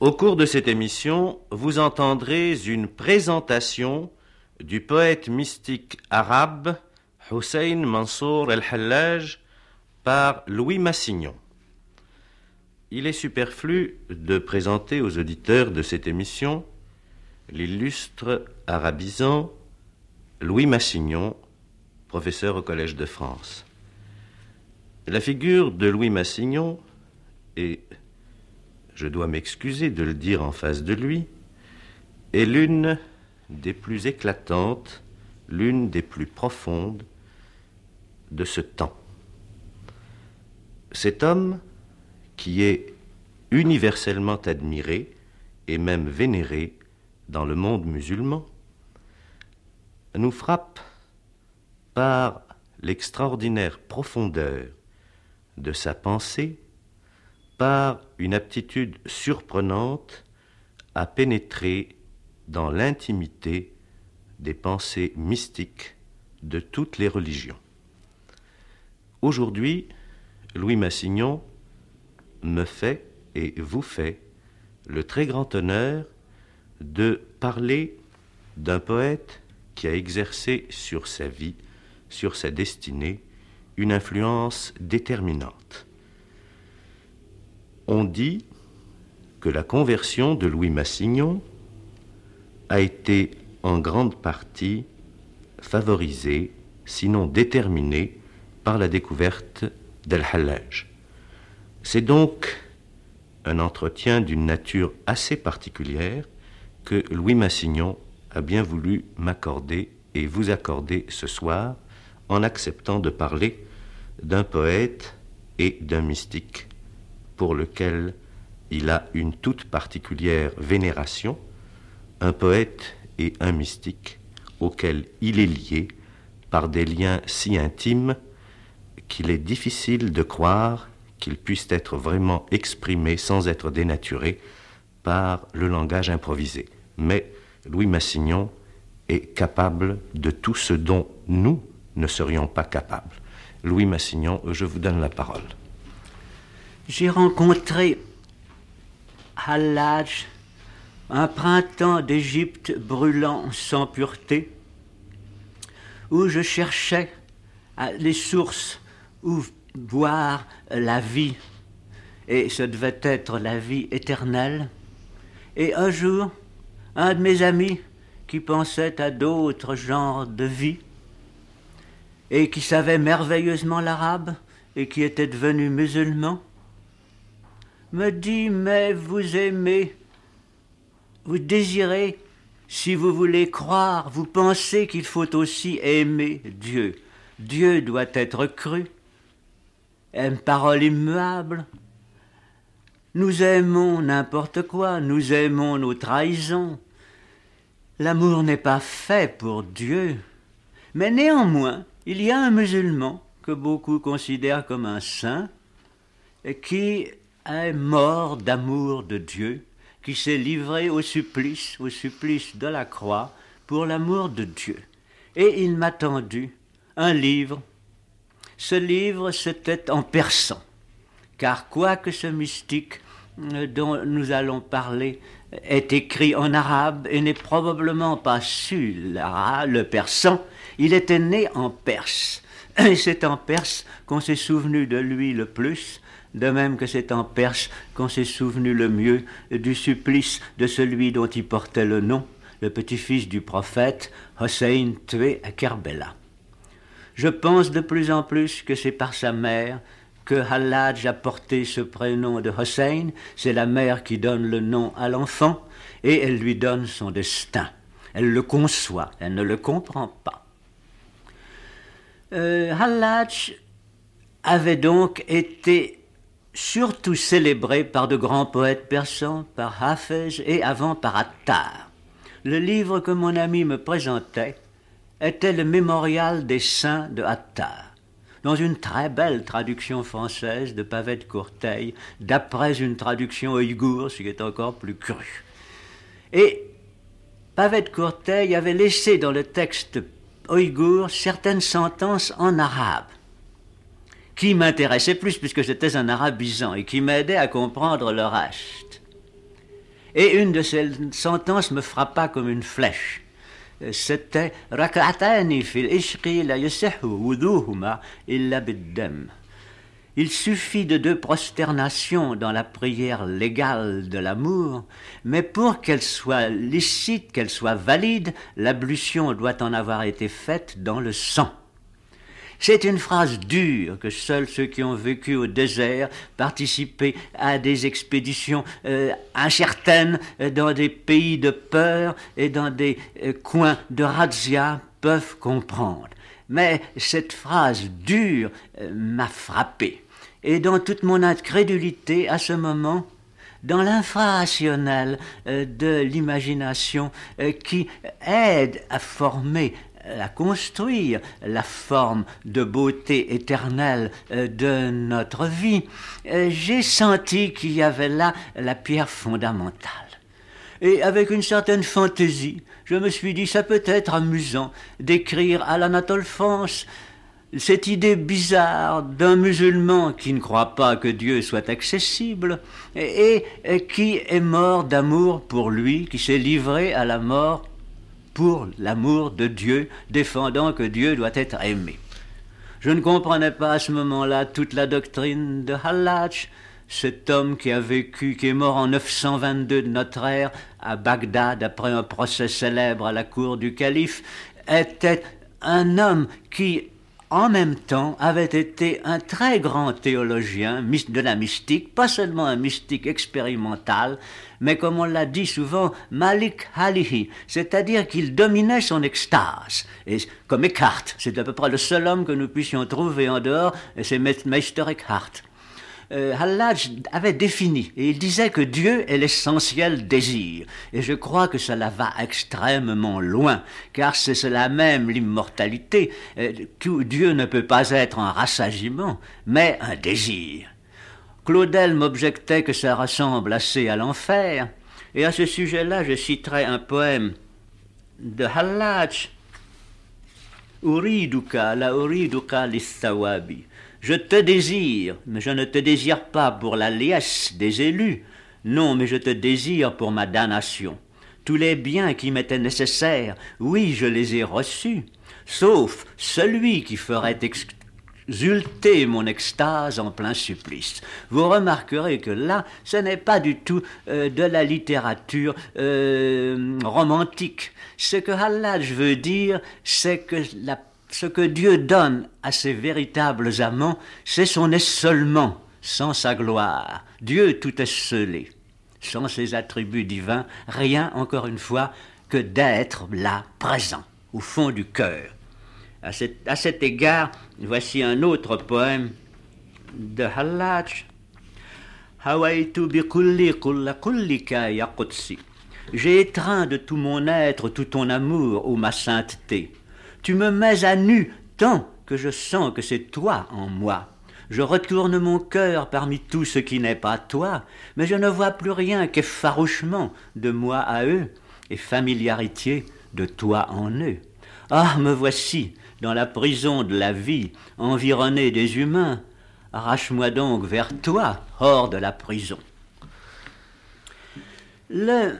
Au cours de cette émission, vous entendrez une présentation du poète mystique arabe Hussein Mansour el-Hallaj par Louis Massignon. Il est superflu de présenter aux auditeurs de cette émission l'illustre arabisant Louis Massignon, professeur au Collège de France. La figure de Louis Massignon est, je dois m'excuser de le dire en face de lui, est l'une des plus éclatantes, l'une des plus profondes de ce temps. Cet homme, qui est universellement admiré et même vénéré dans le monde musulman, nous frappe par l'extraordinaire profondeur de sa pensée, par une aptitude surprenante à pénétrer dans l'intimité des pensées mystiques de toutes les religions. Aujourd'hui, Louis Massignon me fait et vous fait le très grand honneur de parler d'un poète qui a exercé sur sa vie, sur sa destinée, une influence déterminante. On dit que la conversion de Louis Massignon a été en grande partie favorisée, sinon déterminée, par la découverte d'El-Hallaj. C'est donc un entretien d'une nature assez particulière que Louis Massignon a bien voulu m'accorder et vous accorder ce soir en acceptant de parler d'un poète et d'un mystique pour lequel il a une toute particulière vénération, un poète et un mystique auquel il est lié par des liens si intimes qu'il est difficile de croire qu'ils puissent être vraiment exprimés sans être dénaturés par le langage improvisé. Mais Louis Massignon est capable de tout ce dont nous ne serions pas capables. Louis Massignon, je vous donne la parole. J'ai rencontré Hallaj, un printemps d'Égypte brûlant sans pureté, où je cherchais les sources où boire la vie, et ce devait être la vie éternelle. Et un jour, un de mes amis qui pensait à d'autres genres de vie, et qui savait merveilleusement l'arabe, et qui était devenu musulman, me dit, mais vous aimez, vous désirez, si vous voulez croire, vous pensez qu'il faut aussi aimer Dieu. Dieu doit être cru une parole immuable. Nous aimons n'importe quoi, nous aimons nos trahisons. L'amour n'est pas fait pour Dieu. Mais néanmoins, il y a un musulman que beaucoup considèrent comme un saint, et qui est mort d'amour de Dieu, qui s'est livré au supplice, au supplice de la croix, pour l'amour de Dieu. Et il m'a tendu un livre ce livre, c'était en persan, car quoique ce mystique euh, dont nous allons parler est écrit en arabe et n'est probablement pas su le persan, il était né en Perse. Et c'est en Perse qu'on s'est souvenu de lui le plus, de même que c'est en Perse qu'on s'est souvenu le mieux du supplice de celui dont il portait le nom, le petit-fils du prophète, Hossein tué à Kerbela. Je pense de plus en plus que c'est par sa mère que Hallaj a porté ce prénom de Hossein. C'est la mère qui donne le nom à l'enfant et elle lui donne son destin. Elle le conçoit, elle ne le comprend pas. Euh, Hallaj avait donc été surtout célébré par de grands poètes persans, par Hafez et avant par Attar. Le livre que mon ami me présentait était le mémorial des saints de Attar, dans une très belle traduction française de Pavette Courteil, d'après une traduction ouïghour, ce qui est encore plus cru. Et Pavette Courteil avait laissé dans le texte ouïghour certaines sentences en arabe, qui m'intéressaient plus puisque j'étais un arabisant et qui m'aidaient à comprendre le reste. Et une de ces sentences me frappa comme une flèche. C'était. Il suffit de deux prosternations dans la prière légale de l'amour, mais pour qu'elle soit licite, qu'elle soit valide, l'ablution doit en avoir été faite dans le sang. C'est une phrase dure que seuls ceux qui ont vécu au désert, participé à des expéditions euh, incertaines euh, dans des pays de peur et dans des euh, coins de razzia peuvent comprendre. Mais cette phrase dure m'a frappé. Et dans toute mon incrédulité à ce moment, dans l'infrarationnel de l'imagination qui aide à former à construire la forme de beauté éternelle euh, de notre vie, euh, j'ai senti qu'il y avait là la pierre fondamentale. Et avec une certaine fantaisie, je me suis dit, ça peut être amusant d'écrire à l'Anatole France cette idée bizarre d'un musulman qui ne croit pas que Dieu soit accessible et, et qui est mort d'amour pour lui, qui s'est livré à la mort pour l'amour de Dieu, défendant que Dieu doit être aimé. Je ne comprenais pas à ce moment-là toute la doctrine de Hallach, cet homme qui a vécu, qui est mort en 922 de notre ère à Bagdad après un procès célèbre à la cour du calife, était un homme qui en même temps, avait été un très grand théologien de la mystique, pas seulement un mystique expérimental, mais comme on l'a dit souvent, Malik Halihi, c'est-à-dire qu'il dominait son extase. Et comme Eckhart, c'est à peu près le seul homme que nous puissions trouver en dehors, et c'est Meister Eckhart. Euh, Hallaj avait défini, et il disait que Dieu est l'essentiel désir. Et je crois que cela va extrêmement loin, car c'est cela même l'immortalité. Euh, Dieu ne peut pas être un rassasiement, mais un désir. Claudel m'objectait que ça ressemble assez à l'enfer, et à ce sujet-là, je citerai un poème de Hallaj, Uriduka, la Uriduka. Je te désire, mais je ne te désire pas pour la liesse des élus. Non, mais je te désire pour ma damnation. Tous les biens qui m'étaient nécessaires, oui, je les ai reçus, sauf celui qui ferait exulter mon extase en plein supplice. Vous remarquerez que là, ce n'est pas du tout euh, de la littérature euh, romantique. Ce que Hallaj veut dire, c'est que la ce que Dieu donne à ses véritables amants, c'est son essolement, sans sa gloire. Dieu tout esselé, sans ses attributs divins, rien, encore une fois, que d'être là, présent, au fond du cœur. À cet, égard, voici un autre poème de Hallaj. J'ai étreint de tout mon être tout ton amour, ô ma sainteté. Tu me mets à nu tant que je sens que c'est toi en moi. Je retourne mon cœur parmi tout ce qui n'est pas toi, mais je ne vois plus rien qu'effarouchement de moi à eux et familiarité de toi en eux. Ah, me voici dans la prison de la vie, environné des humains. Arrache-moi donc vers toi, hors de la prison. Le...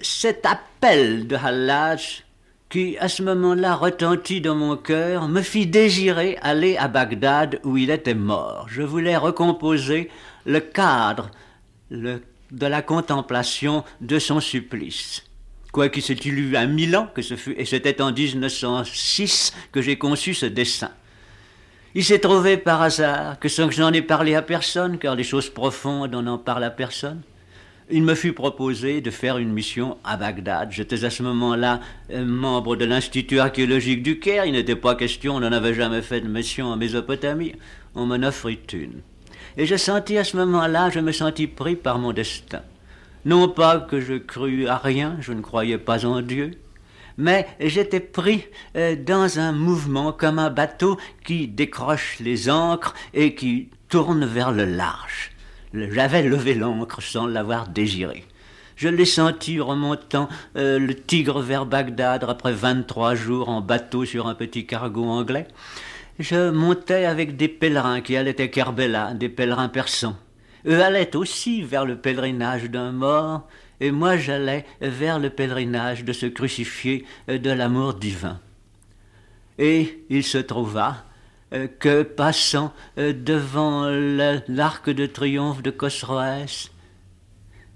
Cet appel de Hallaj qui, à ce moment-là, retentit dans mon cœur, me fit désirer aller à Bagdad où il était mort. Je voulais recomposer le cadre de la contemplation de son supplice. Quoique s'est-il eu un mille ans que ce fut, et c'était en 1906 que j'ai conçu ce dessin. Il s'est trouvé par hasard que sans que j'en ai parlé à personne, car les choses profondes, on n'en parle à personne, il me fut proposé de faire une mission à Bagdad. J'étais à ce moment-là euh, membre de l'Institut archéologique du Caire. Il n'était pas question, on n'en avait jamais fait de mission en Mésopotamie. On m'en offrit une. Et je sentis à ce moment-là, je me sentis pris par mon destin. Non pas que je crus à rien, je ne croyais pas en Dieu, mais j'étais pris euh, dans un mouvement comme un bateau qui décroche les ancres et qui tourne vers le large. J'avais levé l'encre sans l'avoir désiré. Je l'ai senti remontant euh, le Tigre vers Bagdad après 23 jours en bateau sur un petit cargo anglais. Je montais avec des pèlerins qui allaient à Kerbela, des pèlerins persans. Eux allaient aussi vers le pèlerinage d'un mort, et moi j'allais vers le pèlerinage de ce crucifié de l'amour divin. Et il se trouva euh, que passant euh, devant l'arc de triomphe de Cosroès,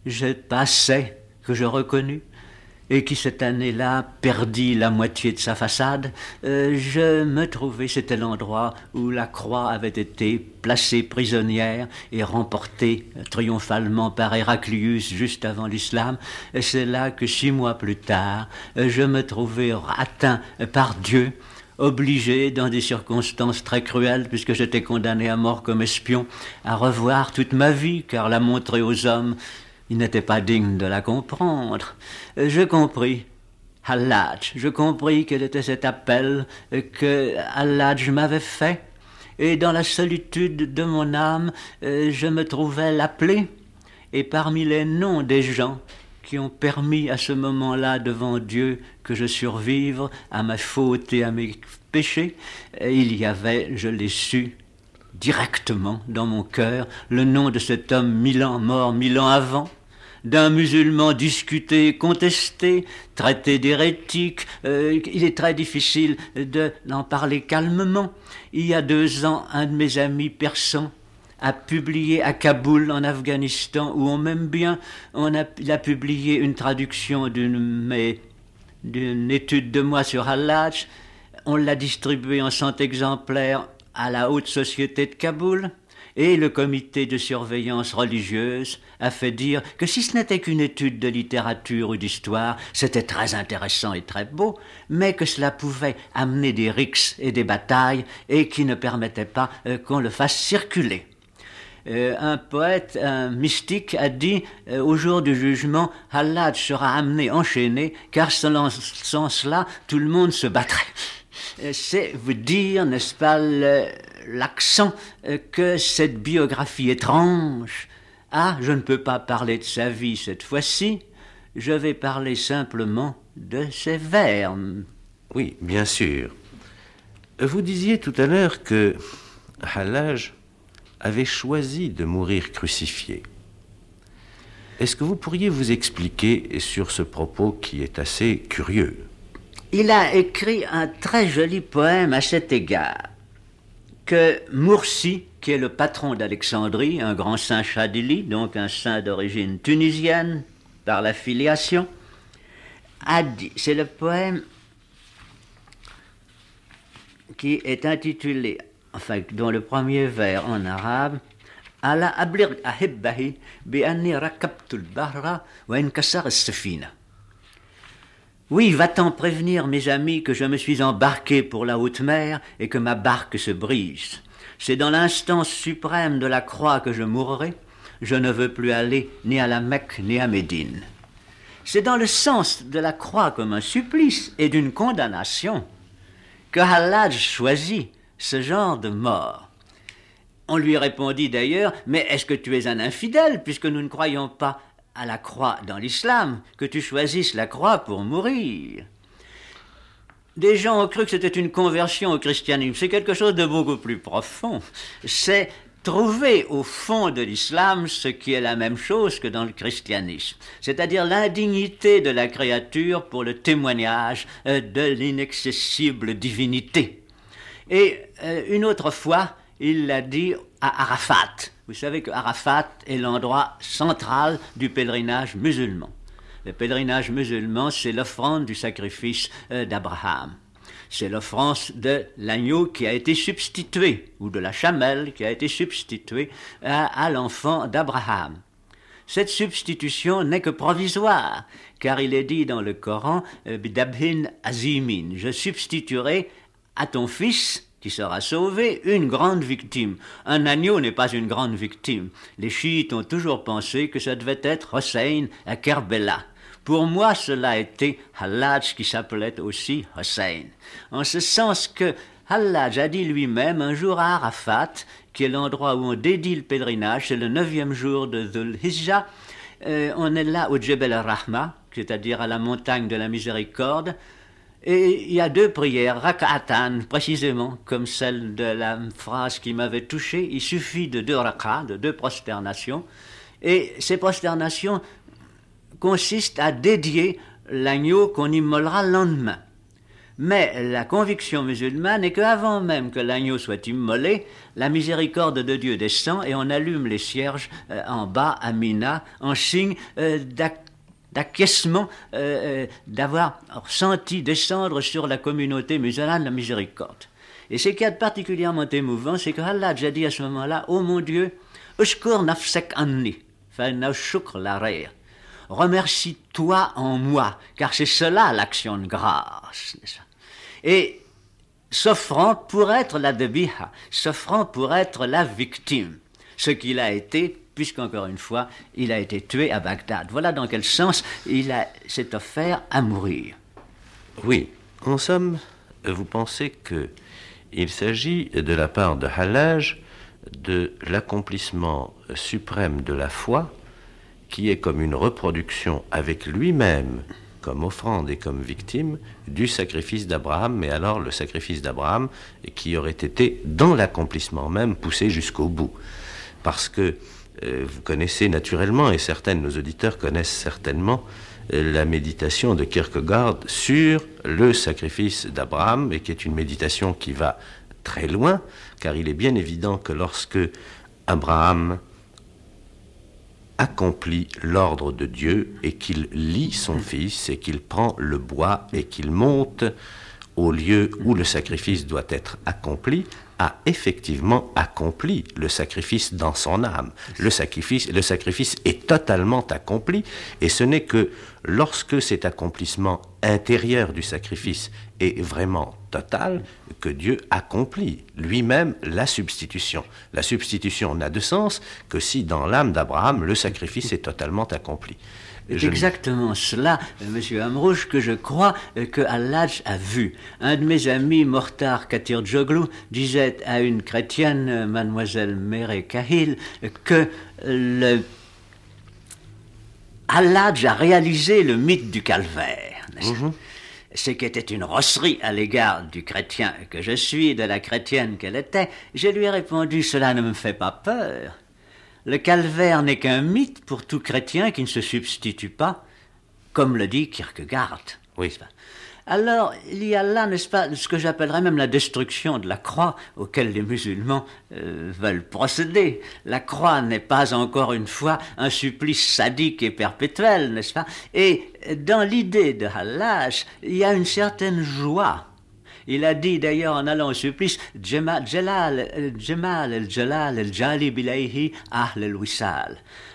je passais, que je reconnus, et qui cette année-là perdit la moitié de sa façade, euh, je me trouvais, c'était l'endroit où la croix avait été placée prisonnière et remportée triomphalement par Héraclius juste avant l'islam. C'est là que six mois plus tard, je me trouvais atteint par Dieu obligé, dans des circonstances très cruelles, puisque j'étais condamné à mort comme espion, à revoir toute ma vie, car la montrer aux hommes, ils n'étaient pas dignes de la comprendre. Je compris. Hallaj, je compris quel était cet appel que Hallaj m'avait fait, et dans la solitude de mon âme, je me trouvais l'appelé, et parmi les noms des gens qui ont permis à ce moment-là devant Dieu que je survive à ma faute et à mes péchés, il y avait, je l'ai su, directement dans mon cœur, le nom de cet homme mille ans mort, mille ans avant, d'un musulman discuté, contesté, traité d'hérétique. Euh, il est très difficile d'en parler calmement. Il y a deux ans, un de mes amis persans a publié à Kaboul, en Afghanistan, où on m'aime bien, on a, il a publié une traduction d'une étude de moi sur Hallaj. On l'a distribué en 100 exemplaires à la haute société de Kaboul. Et le comité de surveillance religieuse a fait dire que si ce n'était qu'une étude de littérature ou d'histoire, c'était très intéressant et très beau, mais que cela pouvait amener des rixes et des batailles et qui ne permettaient pas euh, qu'on le fasse circuler. Euh, un poète, un mystique, a dit euh, au jour du jugement, Allah sera amené enchaîné, car selon, cela, tout le monde se battrait. Euh, c'est vous dire, n'est-ce pas, l'accent que cette biographie étrange ah, je ne peux pas parler de sa vie cette fois-ci, je vais parler simplement de ses vers. Oui, bien sûr. Vous disiez tout à l'heure que Hallaj avait choisi de mourir crucifié. Est-ce que vous pourriez vous expliquer sur ce propos qui est assez curieux? Il a écrit un très joli poème à cet égard, que Moursi, qui est le patron d'Alexandrie, un grand saint chadili, donc un saint d'origine tunisienne par la filiation, a dit, c'est le poème qui est intitulé enfin, dans le premier vers en arabe, ahibbahi bi anni rakabtul bahra wa inkasar safina. Oui, va-t'en prévenir mes amis que je me suis embarqué pour la haute mer et que ma barque se brise. C'est dans l'instance suprême de la croix que je mourrai. Je ne veux plus aller ni à la Mecque ni à Médine. C'est dans le sens de la croix comme un supplice et d'une condamnation que Hallaj choisit ce genre de mort. On lui répondit d'ailleurs, mais est-ce que tu es un infidèle, puisque nous ne croyons pas à la croix dans l'islam, que tu choisisses la croix pour mourir? Des gens ont cru que c'était une conversion au christianisme. C'est quelque chose de beaucoup plus profond. C'est trouver au fond de l'islam ce qui est la même chose que dans le christianisme, c'est-à-dire l'indignité de la créature pour le témoignage euh, de l'inaccessible divinité. Et euh, une autre fois, il l'a dit à Arafat. Vous savez que Arafat est l'endroit central du pèlerinage musulman. Le pèlerinage musulman, c'est l'offrande du sacrifice euh, d'Abraham. C'est l'offrande de l'agneau qui a été substitué, ou de la chamelle qui a été substituée à, l'enfant d'Abraham. Cette substitution n'est que provisoire, car il est dit dans le Coran, euh, Bidabhin Azimin, je substituerai à ton fils qui sera sauvé une grande victime. Un agneau n'est pas une grande victime. Les chiites ont toujours pensé que ça devait être Hossein à Kerbela. Pour moi, cela été Hallaj qui s'appelait aussi Hossein. En ce sens que Hallaj a dit lui-même un jour à Arafat, qui est l'endroit où on dédie le pèlerinage, c'est le neuvième jour de Dhul euh, on est là au Jebel al-Rahma, c'est-à-dire à la montagne de la miséricorde, Et il y a deux prières, rak'atan, précisément, comme celle de la phrase qui m'avait touché. Il suffit de deux rak'at, de deux prosternations. Et ces prosternations consistent à dédier l'agneau qu'on immolera le lendemain. Mais la conviction musulmane est qu'avant même que l'agneau soit immolé, la miséricorde de Dieu descend et on allume les cierges euh, en bas à Mina en signe euh, d'acquiescement, euh, d'avoir senti descendre sur la communauté musulmane la miséricorde. Et ce qui est particulièrement émouvant, c'est que Allah a dit à ce moment-là, Oh mon Dieu, Remercie-toi en moi, car c'est cela l'action de grâce et s'offrant pour être la debiha, s'offrant pour être la victime, ce qu'il a été, puisqu'encore une fois, il a été tué à Bagdad. Voilà dans quel sens il s'est offert à mourir. Oui, en somme, vous pensez que il s'agit de la part de Hallaj de l'accomplissement suprême de la foi, qui est comme une reproduction avec lui-même comme offrande et comme victime du sacrifice d'Abraham, mais alors le sacrifice d'Abraham qui aurait été dans l'accomplissement même poussé jusqu'au bout. Parce que euh, vous connaissez naturellement, et certains de nos auditeurs connaissent certainement, euh, la méditation de Kierkegaard sur le sacrifice d'Abraham, et qui est une méditation qui va très loin, car il est bien évident que lorsque Abraham accomplit l'ordre de Dieu et qu'il lit son fils et qu'il prend le bois et qu'il monte au lieu où le sacrifice doit être accompli, a effectivement accompli le sacrifice dans son âme. Le sacrifice, le sacrifice est totalement accompli et ce n'est que lorsque cet accomplissement intérieur du sacrifice est vraiment total que Dieu accomplit lui-même la substitution. La substitution n'a de sens que si dans l'âme d'Abraham le sacrifice est totalement accompli. C'est exactement cela, euh, Monsieur Amrouche, que je crois euh, que Allah a vu. Un de mes amis, Mortar Katir Joglu, disait à une chrétienne, euh, Mademoiselle Mere Kahil, que le Allah a réalisé le mythe du calvaire. Mhm. Ce qui était une rosserie à l'égard du chrétien que je suis de la chrétienne qu'elle était, je lui ai répondu Cela ne me fait pas peur. Le calvaire n'est qu'un mythe pour tout chrétien qui ne se substitue pas, comme le dit Kierkegaard. Oui. Alors, il y a là, n'est-ce pas, ce que j'appellerais même la destruction de la croix auquel les musulmans euh, veulent procéder. La croix n'est pas encore une fois un supplice sadique et perpétuel, n'est-ce pas? Et dans l'idée de Hallaj, il y a une certaine joie il a dit d'ailleurs en allant au supplice, Jalal,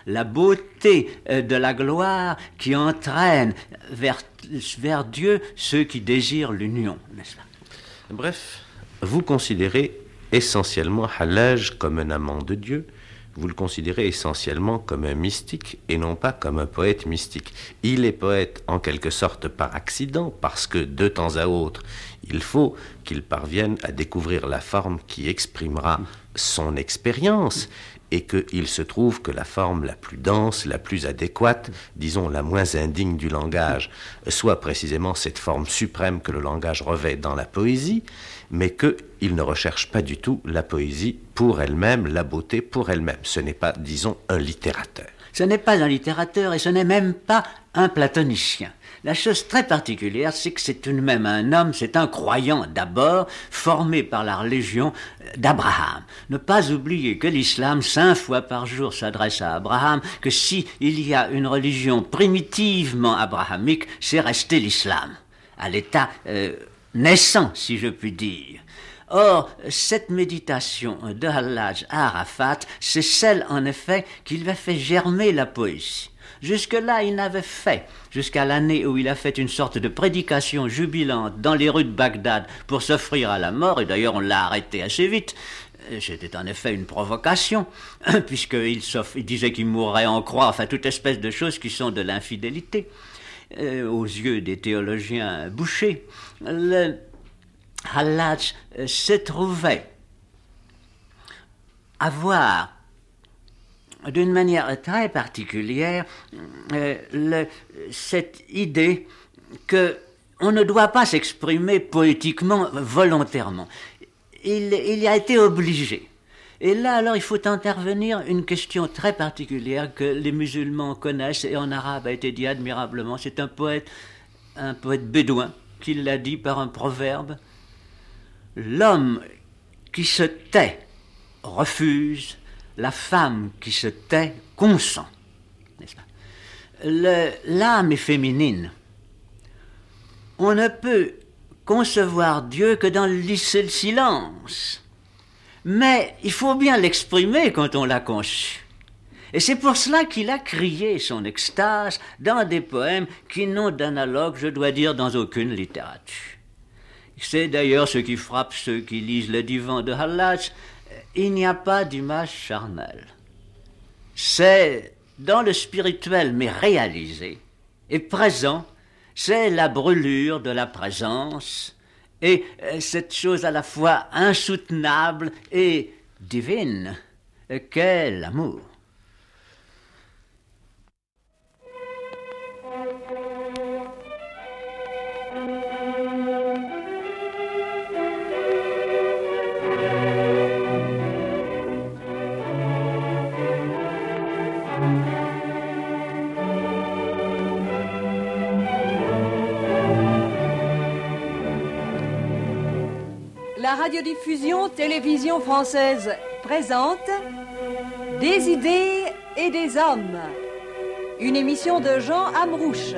La beauté euh, de la gloire qui entraîne vers, vers Dieu ceux qui désirent l'union, n'est-ce Bref, vous considérez essentiellement Hallaj comme un amant de Dieu, vous le considérez essentiellement comme un mystique et non pas comme un poète mystique. Il est poète en quelque sorte par accident, parce que de temps à autre, il faut qu'il parvienne à découvrir la forme qui exprimera son expérience et qu'il se trouve que la forme la plus dense, la plus adéquate, disons la moins indigne du langage, soit précisément cette forme suprême que le langage revêt dans la poésie, mais qu'il ne recherche pas du tout la poésie pour elle-même, la beauté pour elle-même. Ce n'est pas, disons, un littérateur. Ce n'est pas un littérateur et ce n'est même pas un platonicien. La chose très particulière, c'est que c'est tout de même un homme, c'est un croyant d'abord, formé par la religion d'Abraham. Ne pas oublier que l'islam, cinq fois par jour, s'adresse à Abraham, que si il y a une religion primitivement abrahamique, c'est resté l'islam, à l'état euh, naissant, si je puis dire. Or, cette méditation de Hallaj Arafat, c'est celle, en effet, qui lui a fait germer la poésie. Jusque-là, il n'avait fait, jusqu'à l'année où il a fait une sorte de prédication jubilante dans les rues de Bagdad pour s'offrir à la mort, et d'ailleurs on l'a arrêté assez vite. Euh, c'était en effet une provocation, puisqu'il il disait qu'il mourrait en croix, enfin toute espèce de choses qui sont de l'infidélité, aux yeux des théologiens bouchés. Le Hallaj euh, se trouvait avoir d'une manière très particulière euh, cette idée que on ne doit pas s'exprimer poétiquement volontairement. Il, il y a été obligé. Et là, alors, il faut intervenir une question très particulière que les musulmans connaissent et en arabe a été dit admirablement. C'est un poète, un poète bédouin qui l'a dit par un proverbe. L'homme qui se tait refuse, la femme qui se tait consent. L'âme est féminine. On ne peut concevoir Dieu que dans le silence. Mais il faut bien l'exprimer quand on l'a conçu. Et c'est pour cela qu'il a crié son extase dans des poèmes qui n'ont d'analogue, je dois dire, dans aucune littérature. C'est d'ailleurs ce qui frappe ceux qui lisent le divan de Hallaj. Il n'y a pas d'image charnelle. C'est dans le spirituel, mais réalisé et présent, c'est la brûlure de la présence et euh, cette chose à la fois insoutenable et divine qu'est l'amour. La radiodiffusion télévision française présente Des idées et des hommes. Une émission de Jean Amrouche.